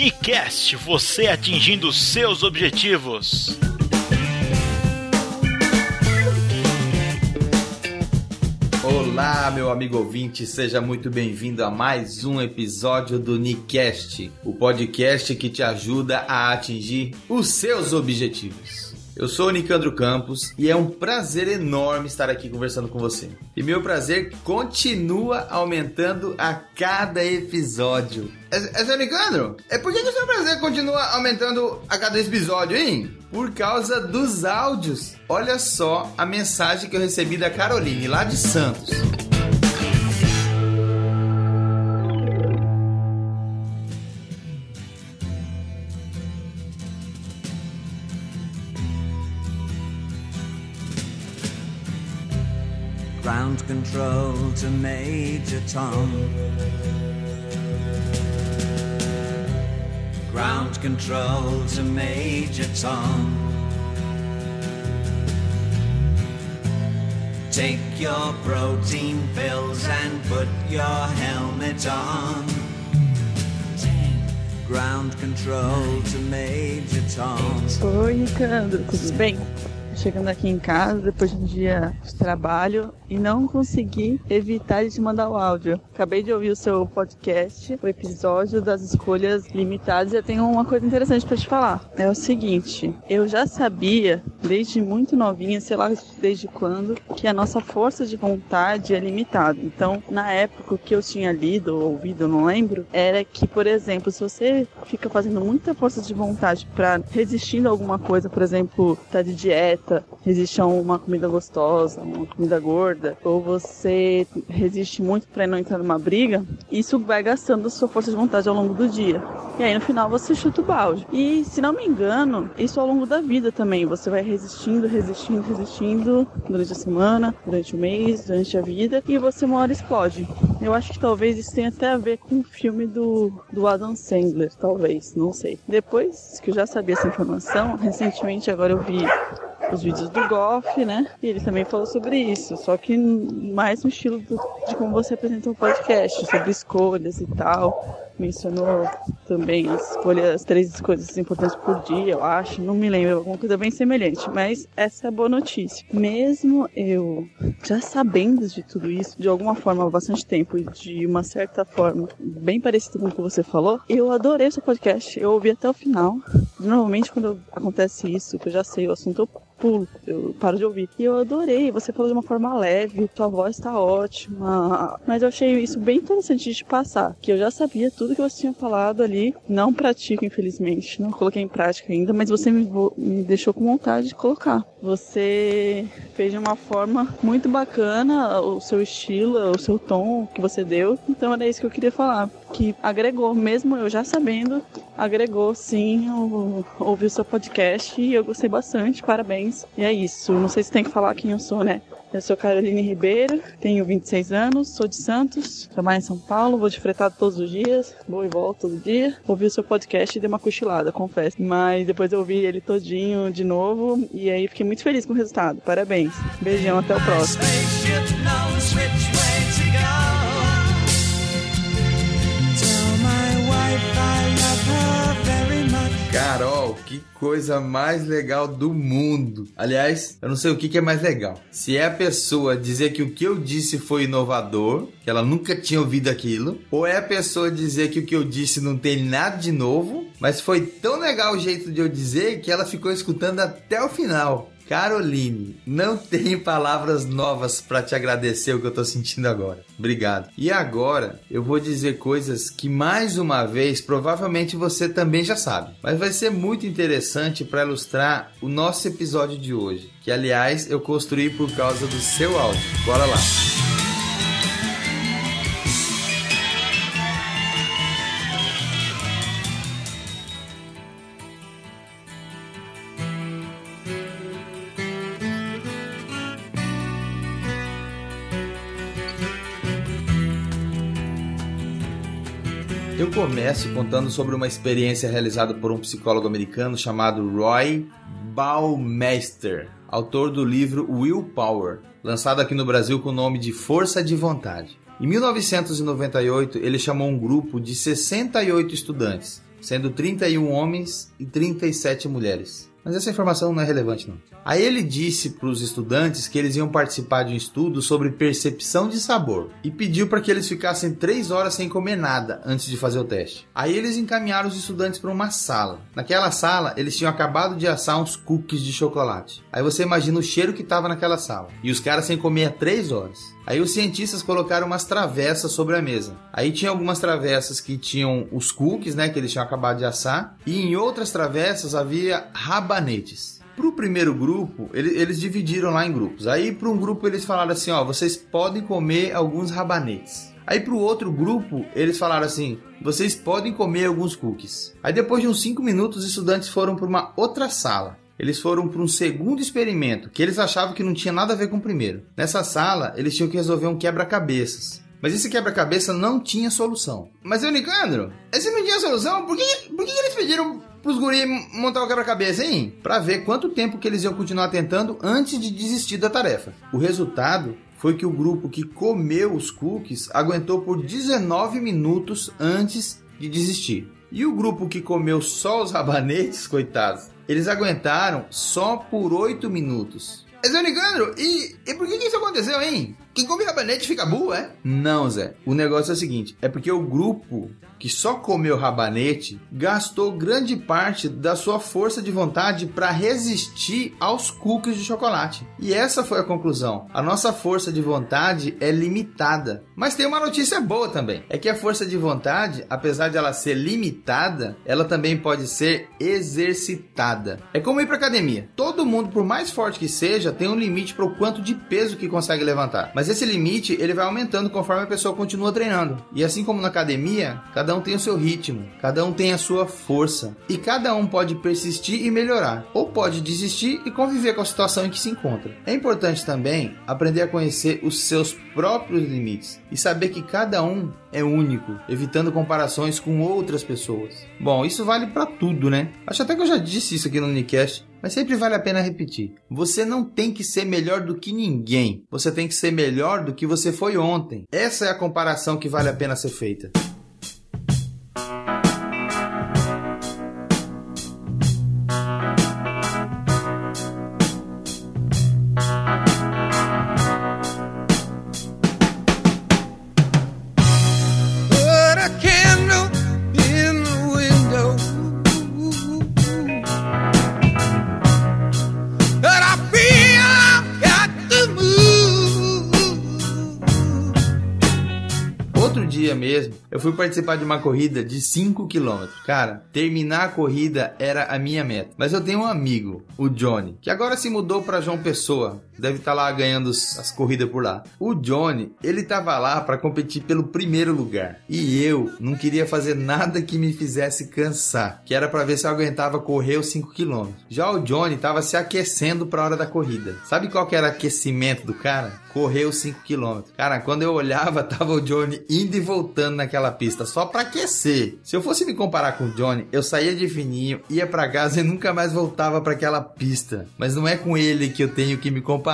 Nicast, você atingindo seus objetivos. Olá, meu amigo ouvinte, seja muito bem-vindo a mais um episódio do Nicast, o podcast que te ajuda a atingir os seus objetivos. Eu sou o Nicandro Campos e é um prazer enorme estar aqui conversando com você. E meu prazer continua aumentando a cada episódio. É, é seu Nicandro? É por que, que o seu prazer continua aumentando a cada episódio, hein? Por causa dos áudios. Olha só a mensagem que eu recebi da Caroline, lá de Santos. Control to Major Tom. Ground control to Major Tom. Take your protein pills and put your helmet on. Ground control to Major Tom. Oi, Nicandro, tudo bem? Chegando aqui em casa depois de um dia de trabalho e não consegui evitar de te mandar o áudio. Acabei de ouvir o seu podcast, o episódio das escolhas limitadas, e eu tenho uma coisa interessante para te falar. É o seguinte, eu já sabia desde muito novinha, sei lá desde quando, que a nossa força de vontade é limitada. Então, na época que eu tinha lido ou ouvido, não lembro, era que, por exemplo, se você fica fazendo muita força de vontade para resistindo a alguma coisa, por exemplo, tá de dieta, resiste a uma comida gostosa, uma comida gorda, ou você resiste muito para não entrar numa briga, isso vai gastando a sua força de vontade ao longo do dia. E aí no final você chuta o balde. E se não me engano, isso ao longo da vida também. Você vai resistindo, resistindo, resistindo durante a semana, durante o mês, durante a vida, e você uma hora explode. Eu acho que talvez isso tenha até a ver com o filme do, do Adam Sandler, talvez, não sei. Depois que eu já sabia essa informação, recentemente agora eu vi os vídeos do Goff, né? E ele também falou sobre isso, só que mais no estilo do, de como você apresentou o podcast, sobre escolhas e tal mencionou também as escolhas, as três coisas importantes por dia, eu acho, não me lembro, alguma coisa bem semelhante, mas essa é a boa notícia. Mesmo eu já sabendo de tudo isso, de alguma forma há bastante tempo e de uma certa forma bem parecido com o que você falou, eu adorei seu podcast, eu ouvi até o final. Normalmente quando acontece isso, que eu já sei o assunto, eu pulo, eu paro de ouvir. E eu adorei, você falou de uma forma leve, sua voz tá ótima. Mas eu achei isso bem interessante de passar, que eu já sabia tudo que você tinha falado ali. Não pratico, infelizmente, não coloquei em prática ainda, mas você me, me deixou com vontade de colocar. Você fez de uma forma muito bacana o seu estilo, o seu tom que você deu. Então era isso que eu queria falar. Que agregou, mesmo eu já sabendo, agregou sim ouvir o seu podcast e eu gostei bastante. Parabéns e é isso. Não sei se tem que falar quem eu sou, né? Eu sou Caroline Ribeiro, tenho 26 anos, sou de Santos, trabalho em São Paulo, vou de fretado todos os dias, vou e volto todo dia. Ouvi o seu podcast e dei uma cochilada, confesso. Mas depois eu ouvi ele todinho de novo e aí fiquei muito feliz com o resultado. Parabéns. Beijão, até o próximo. Que coisa mais legal do mundo. Aliás, eu não sei o que, que é mais legal. Se é a pessoa dizer que o que eu disse foi inovador, que ela nunca tinha ouvido aquilo, ou é a pessoa dizer que o que eu disse não tem nada de novo, mas foi tão legal o jeito de eu dizer que ela ficou escutando até o final. Caroline, não tenho palavras novas para te agradecer o que eu tô sentindo agora. Obrigado. E agora eu vou dizer coisas que mais uma vez provavelmente você também já sabe, mas vai ser muito interessante para ilustrar o nosso episódio de hoje, que aliás eu construí por causa do seu áudio. Bora lá. Começo contando sobre uma experiência realizada por um psicólogo americano chamado Roy Baumeister, autor do livro Willpower, lançado aqui no Brasil com o nome de Força de Vontade. Em 1998, ele chamou um grupo de 68 estudantes sendo 31 homens e 37 mulheres. Mas essa informação não é relevante, não. Aí ele disse para os estudantes que eles iam participar de um estudo sobre percepção de sabor e pediu para que eles ficassem três horas sem comer nada antes de fazer o teste. Aí eles encaminharam os estudantes para uma sala. Naquela sala, eles tinham acabado de assar uns cookies de chocolate. Aí você imagina o cheiro que estava naquela sala. E os caras sem comer há três horas. Aí os cientistas colocaram umas travessas sobre a mesa. Aí tinha algumas travessas que tinham os cookies, né, que eles tinham acabado de assar, e em outras travessas havia rabanetes. Para o primeiro grupo, ele, eles dividiram lá em grupos. Aí para um grupo eles falaram assim, ó, vocês podem comer alguns rabanetes. Aí para o outro grupo, eles falaram assim: vocês podem comer alguns cookies. Aí depois de uns 5 minutos, os estudantes foram para uma outra sala. Eles foram para um segundo experimento, que eles achavam que não tinha nada a ver com o primeiro. Nessa sala, eles tinham que resolver um quebra-cabeças. Mas esse quebra-cabeça não tinha solução. Mas, Nicandro, esse não tinha solução? Por que, por que eles pediram pros guris montar o quebra-cabeça, hein? Pra ver quanto tempo que eles iam continuar tentando antes de desistir da tarefa. O resultado foi que o grupo que comeu os cookies aguentou por 19 minutos antes de desistir. E o grupo que comeu só os rabanetes, coitados, eles aguentaram só por 8 minutos. Zé Nicandro, e, e por que, que isso aconteceu, hein? Quem come rabanete fica burro, é? Não, Zé. O negócio é o seguinte: é porque o grupo que só comeu rabanete gastou grande parte da sua força de vontade para resistir aos cookies de chocolate. E essa foi a conclusão. A nossa força de vontade é limitada. Mas tem uma notícia boa também: é que a força de vontade, apesar de ela ser limitada, ela também pode ser exercitada. É como ir para academia. Todo mundo, por mais forte que seja, tem um limite para o quanto de peso que consegue levantar. Mas esse limite ele vai aumentando conforme a pessoa continua treinando. E assim como na academia, cada um tem o seu ritmo, cada um tem a sua força e cada um pode persistir e melhorar, ou pode desistir e conviver com a situação em que se encontra. É importante também aprender a conhecer os seus próprios limites e saber que cada um é único, evitando comparações com outras pessoas. Bom, isso vale para tudo, né? Acho até que eu já disse isso aqui no Unicast, mas sempre vale a pena repetir. Você não tem que ser melhor do que ninguém. Você tem que ser melhor do que você foi ontem. Essa é a comparação que vale a pena ser feita. Mesmo, eu fui participar de uma corrida de 5 km. Cara, terminar a corrida era a minha meta. Mas eu tenho um amigo, o Johnny, que agora se mudou para João Pessoa. Deve estar lá ganhando as corridas por lá. O Johnny, ele tava lá para competir pelo primeiro lugar. E eu não queria fazer nada que me fizesse cansar, que era para ver se eu aguentava correr os 5 km. Já o Johnny tava se aquecendo para a hora da corrida. Sabe qual que era o aquecimento do cara? Correr os 5 km. Cara, quando eu olhava, tava o Johnny indo e voltando naquela pista só para aquecer. Se eu fosse me comparar com o Johnny, eu saía de fininho, ia para casa e nunca mais voltava para aquela pista. Mas não é com ele que eu tenho que me comparar,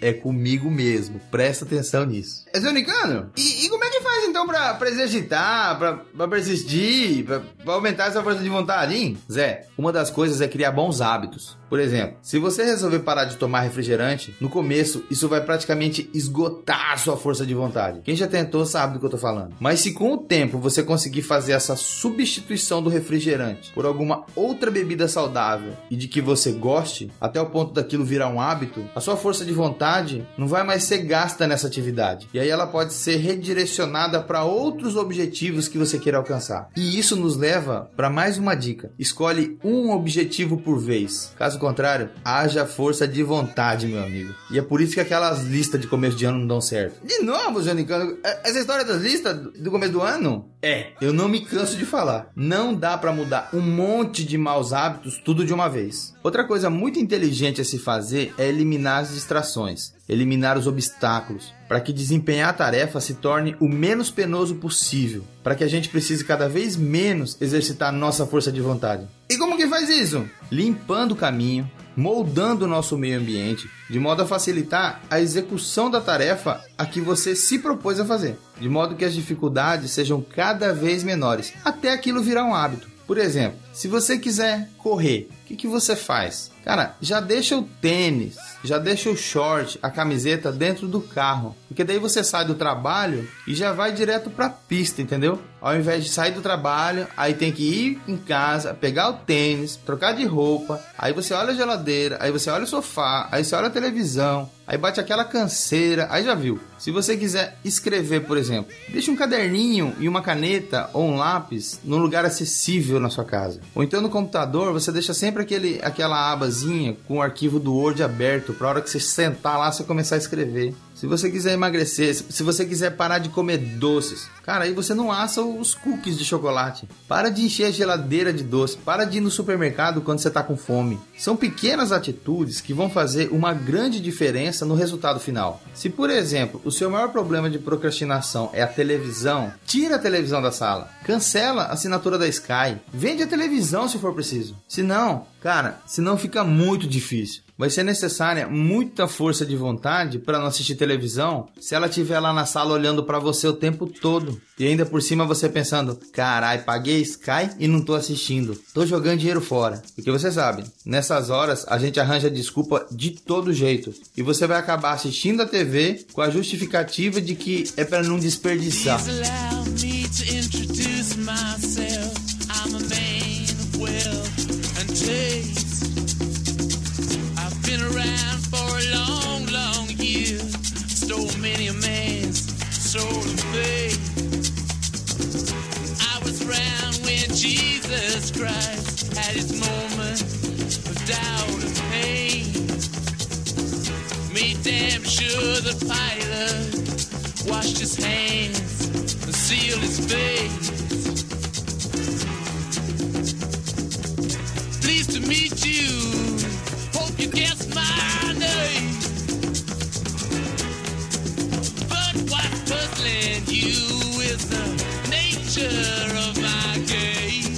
é comigo mesmo. Presta atenção nisso. É seu Nicano? E, e como é então pra, pra exercitar, pra, pra persistir, pra, pra aumentar essa força de vontade, hein? Zé, uma das coisas é criar bons hábitos. Por exemplo, se você resolver parar de tomar refrigerante, no começo isso vai praticamente esgotar a sua força de vontade. Quem já tentou sabe do que eu tô falando. Mas se com o tempo você conseguir fazer essa substituição do refrigerante por alguma outra bebida saudável e de que você goste, até o ponto daquilo virar um hábito, a sua força de vontade não vai mais ser gasta nessa atividade. E aí ela pode ser redirecionada para outros objetivos que você queira alcançar. E isso nos leva para mais uma dica. Escolhe um objetivo por vez. Caso contrário, haja força de vontade, meu amigo. E é por isso que aquelas listas de começo de ano não dão certo. De novo, Janicano, essa história das listas do começo do ano? É, eu não me canso de falar. Não dá para mudar um monte de maus hábitos tudo de uma vez. Outra coisa muito inteligente a se fazer é eliminar as distrações, eliminar os obstáculos, para que desempenhar a tarefa se torne o menos penoso possível, para que a gente precise cada vez menos exercitar nossa força de vontade. E como que faz isso? Limpando o caminho, moldando o nosso meio ambiente, de modo a facilitar a execução da tarefa a que você se propôs a fazer, de modo que as dificuldades sejam cada vez menores, até aquilo virar um hábito. Por exemplo, se você quiser correr, o que, que você faz? Cara, já deixa o tênis, já deixa o short, a camiseta dentro do carro. Porque daí você sai do trabalho e já vai direto pra pista, entendeu? Ao invés de sair do trabalho, aí tem que ir em casa, pegar o tênis, trocar de roupa, aí você olha a geladeira, aí você olha o sofá, aí você olha a televisão, aí bate aquela canseira, aí já viu. Se você quiser escrever, por exemplo, deixa um caderninho e uma caneta ou um lápis num lugar acessível na sua casa. Ou então no computador, você deixa sempre aquele, aquela abazinha com o arquivo do Word aberto, para hora que você sentar lá, você começar a escrever. Se você quiser emagrecer, se você quiser parar de comer doces, cara, aí você não assa os cookies de chocolate. Para de encher a geladeira de doce. Para de ir no supermercado quando você tá com fome. São pequenas atitudes que vão fazer uma grande diferença no resultado final. Se, por exemplo, o seu maior problema de procrastinação é a televisão, tira a televisão da sala. Cancela a assinatura da Sky. Vende a televisão se for preciso. Se não, cara, senão fica muito difícil vai ser necessária muita força de vontade para não assistir televisão se ela estiver lá na sala olhando para você o tempo todo. E ainda por cima você pensando: carai, paguei Sky e não tô assistindo. Tô jogando dinheiro fora. Porque você sabe, nessas horas a gente arranja desculpa de todo jeito. E você vai acabar assistindo a TV com a justificativa de que é para não desperdiçar. Please pilot washed his hands and sealed his face. Pleased to meet you. Hope you my name. But what's puzzling you is the nature of my game.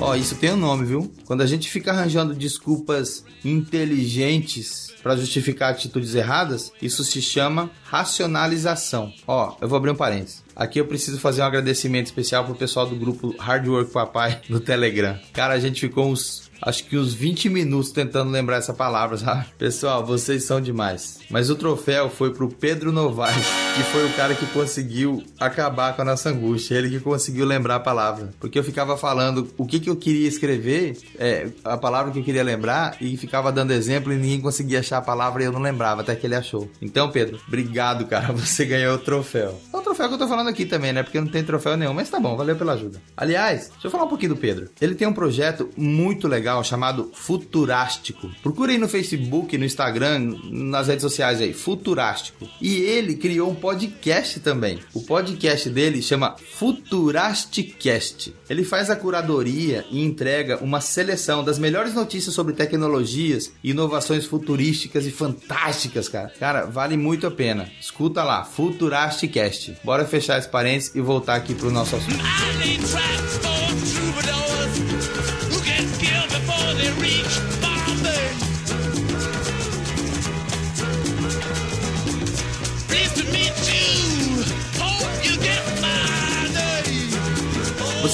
Ó, isso tem um nome, viu? Quando a gente fica arranjando desculpas inteligentes para justificar atitudes erradas, isso se chama racionalização. Ó, eu vou abrir um parênteses. Aqui eu preciso fazer um agradecimento especial pro pessoal do grupo Hard Work Papai no Telegram. Cara, a gente ficou uns acho que uns 20 minutos tentando lembrar essa palavra, sabe? Pessoal, vocês são demais. Mas o troféu foi pro Pedro Novaes, que foi o cara que conseguiu acabar com a nossa angústia. Ele que conseguiu lembrar a palavra. Porque eu ficava falando o que, que eu queria escrever, é, a palavra que eu queria lembrar, e ficava dando exemplo e ninguém conseguia achar a palavra e eu não lembrava, até que ele achou. Então, Pedro, obrigado, cara. Você ganhou o troféu. É o troféu que eu tô falando aqui também, né? Porque não tem troféu nenhum, mas tá bom, valeu pela ajuda. Aliás, deixa eu falar um pouquinho do Pedro. Ele tem um projeto muito legal chamado Futurástico. Procure aí no Facebook, no Instagram, nas redes sociais aí, Futurástico. E ele criou um podcast também. O podcast dele chama Futurasticast. Ele faz a curadoria e entrega uma seleção das melhores notícias sobre tecnologias inovações futurísticas e fantásticas, cara. Cara, vale muito a pena. Escuta lá, Futurasticast. Bora fechar esse parênteses e voltar aqui pro nosso assunto.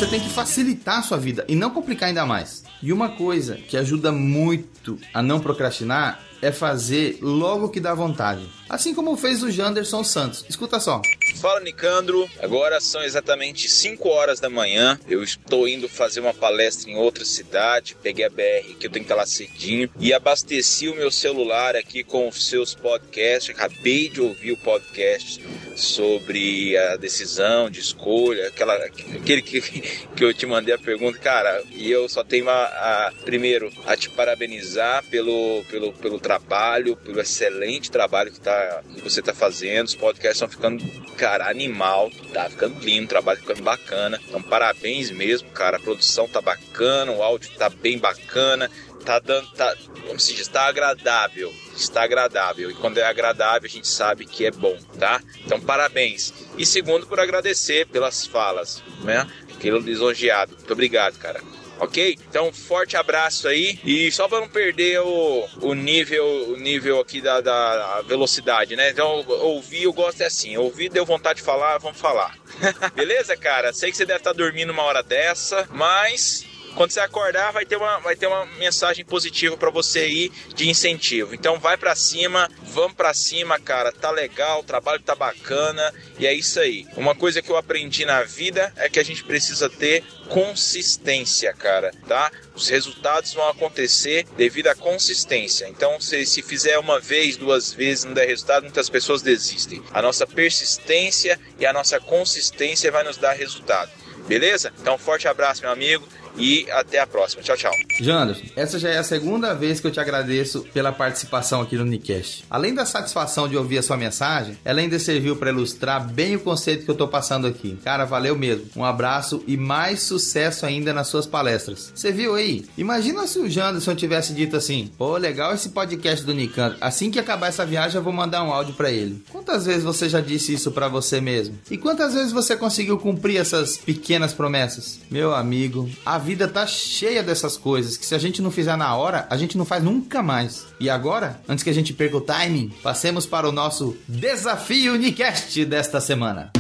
Você tem que facilitar a sua vida e não complicar ainda mais. E uma coisa que ajuda muito a não procrastinar é fazer logo que dá vontade. Assim como fez o Janderson Santos. Escuta só. Fala Nicandro, agora são exatamente 5 horas da manhã. Eu estou indo fazer uma palestra em outra cidade. Peguei a BR que eu tenho que estar lá cedinho e abasteci o meu celular aqui com os seus podcasts. Acabei de ouvir o podcast sobre a decisão de escolha, aquela, aquele que, que eu te mandei a pergunta, cara. E eu só tenho a, a- primeiro a te parabenizar pelo, pelo, pelo trabalho, pelo excelente trabalho que, tá, que você está fazendo. Os podcasts estão ficando, cara, animal, tá ficando lindo, o trabalho ficando bacana. Então, parabéns mesmo, cara. A produção tá bacana, o áudio tá bem bacana. Tá dando, tá, como se diz, tá agradável, está agradável. E quando é agradável, a gente sabe que é bom, tá? Então, parabéns. E segundo, por agradecer pelas falas, né? Aquilo lisonjeado. Muito obrigado, cara. Ok? Então, forte abraço aí. E só para não perder o, o nível o nível aqui da, da velocidade, né? Então, ouvir, eu gosto é assim. Ouvir, deu vontade de falar, vamos falar. Beleza, cara? Sei que você deve estar dormindo uma hora dessa, mas quando você acordar, vai ter uma, vai ter uma mensagem positiva para você aí de incentivo. Então vai para cima, vamos para cima, cara. Tá legal, o trabalho tá bacana e é isso aí. Uma coisa que eu aprendi na vida é que a gente precisa ter consistência, cara, tá? Os resultados vão acontecer devido à consistência. Então, se, se fizer uma vez, duas vezes, não der resultado, muitas pessoas desistem. A nossa persistência e a nossa consistência vai nos dar resultado. Beleza? Então, forte abraço, meu amigo e até a próxima. Tchau, tchau. Janderson, essa já é a segunda vez que eu te agradeço pela participação aqui no Unicast. Além da satisfação de ouvir a sua mensagem, ela ainda serviu para ilustrar bem o conceito que eu tô passando aqui. Cara, valeu mesmo. Um abraço e mais sucesso ainda nas suas palestras. Você viu aí? Imagina se o Janderson tivesse dito assim: pô, legal esse podcast do Nicanto. Assim que acabar essa viagem, eu vou mandar um áudio para ele. Quantas vezes você já disse isso para você mesmo? E quantas vezes você conseguiu cumprir essas pequenas promessas? Meu amigo, a vida tá cheia dessas coisas que se a gente não fizer na hora, a gente não faz nunca mais. E agora, antes que a gente perca o timing, passemos para o nosso desafio Unicast desta semana.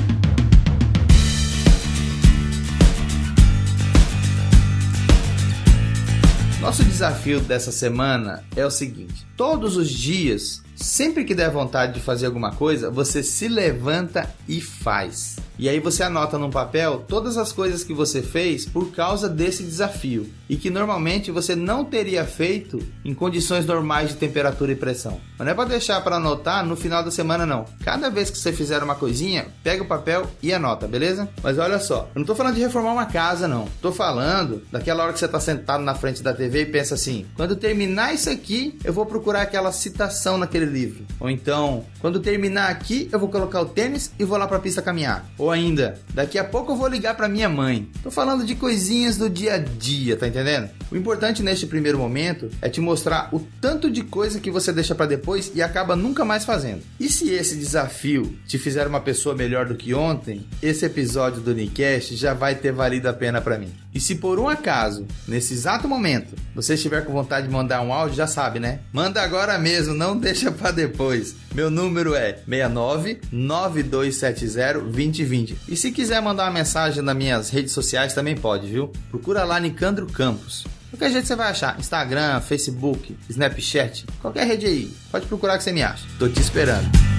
Nosso desafio dessa semana é o seguinte: todos os dias, sempre que der vontade de fazer alguma coisa, você se levanta e faz. E aí você anota num papel todas as coisas que você fez por causa desse desafio e que normalmente você não teria feito em condições normais de temperatura e pressão. Mas não é para deixar para anotar no final da semana não. Cada vez que você fizer uma coisinha, pega o papel e anota, beleza? Mas olha só, eu não tô falando de reformar uma casa não. Tô falando daquela hora que você tá sentado na frente da TV e pensa assim: quando terminar isso aqui, eu vou procurar aquela citação naquele livro. Ou então, quando terminar aqui, eu vou colocar o tênis e vou lá para a pista caminhar. Ou ainda, daqui a pouco eu vou ligar para minha mãe. Tô falando de coisinhas do dia a dia, tá entendendo? O importante neste primeiro momento é te mostrar o tanto de coisa que você deixa para depois e acaba nunca mais fazendo. E se esse desafio te fizer uma pessoa melhor do que ontem, esse episódio do Unicast já vai ter valido a pena para mim. E se por um acaso, nesse exato momento, você estiver com vontade de mandar um áudio, já sabe, né? Manda agora mesmo, não deixa para depois. Meu número é 69 9270 2020. E se quiser mandar uma mensagem nas minhas redes sociais também pode, viu? Procura lá Nicandro Campos. Qualquer jeito você vai achar. Instagram, Facebook, Snapchat, qualquer rede aí. Pode procurar que você me acha. Tô te esperando.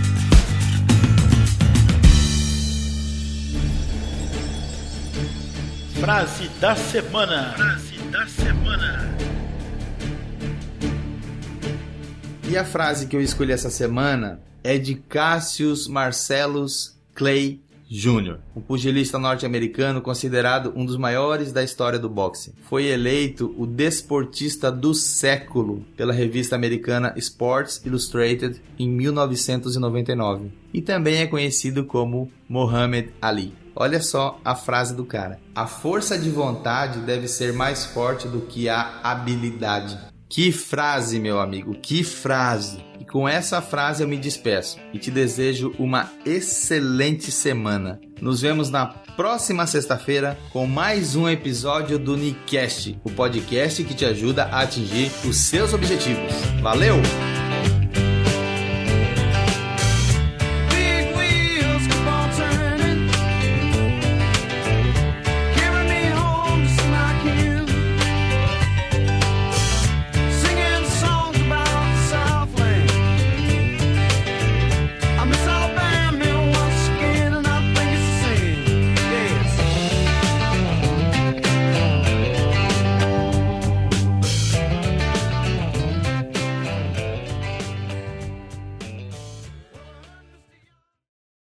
Frase da semana. Frase da semana. E a frase que eu escolhi essa semana é de Cassius Marcellus Clay Jr., um pugilista norte-americano considerado um dos maiores da história do boxe. Foi eleito o desportista do século pela revista americana Sports Illustrated em 1999 e também é conhecido como Muhammad Ali. Olha só a frase do cara: A força de vontade deve ser mais forte do que a habilidade. Que frase, meu amigo, que frase! E com essa frase eu me despeço e te desejo uma excelente semana. Nos vemos na próxima sexta-feira com mais um episódio do Nicast, o podcast que te ajuda a atingir os seus objetivos. Valeu!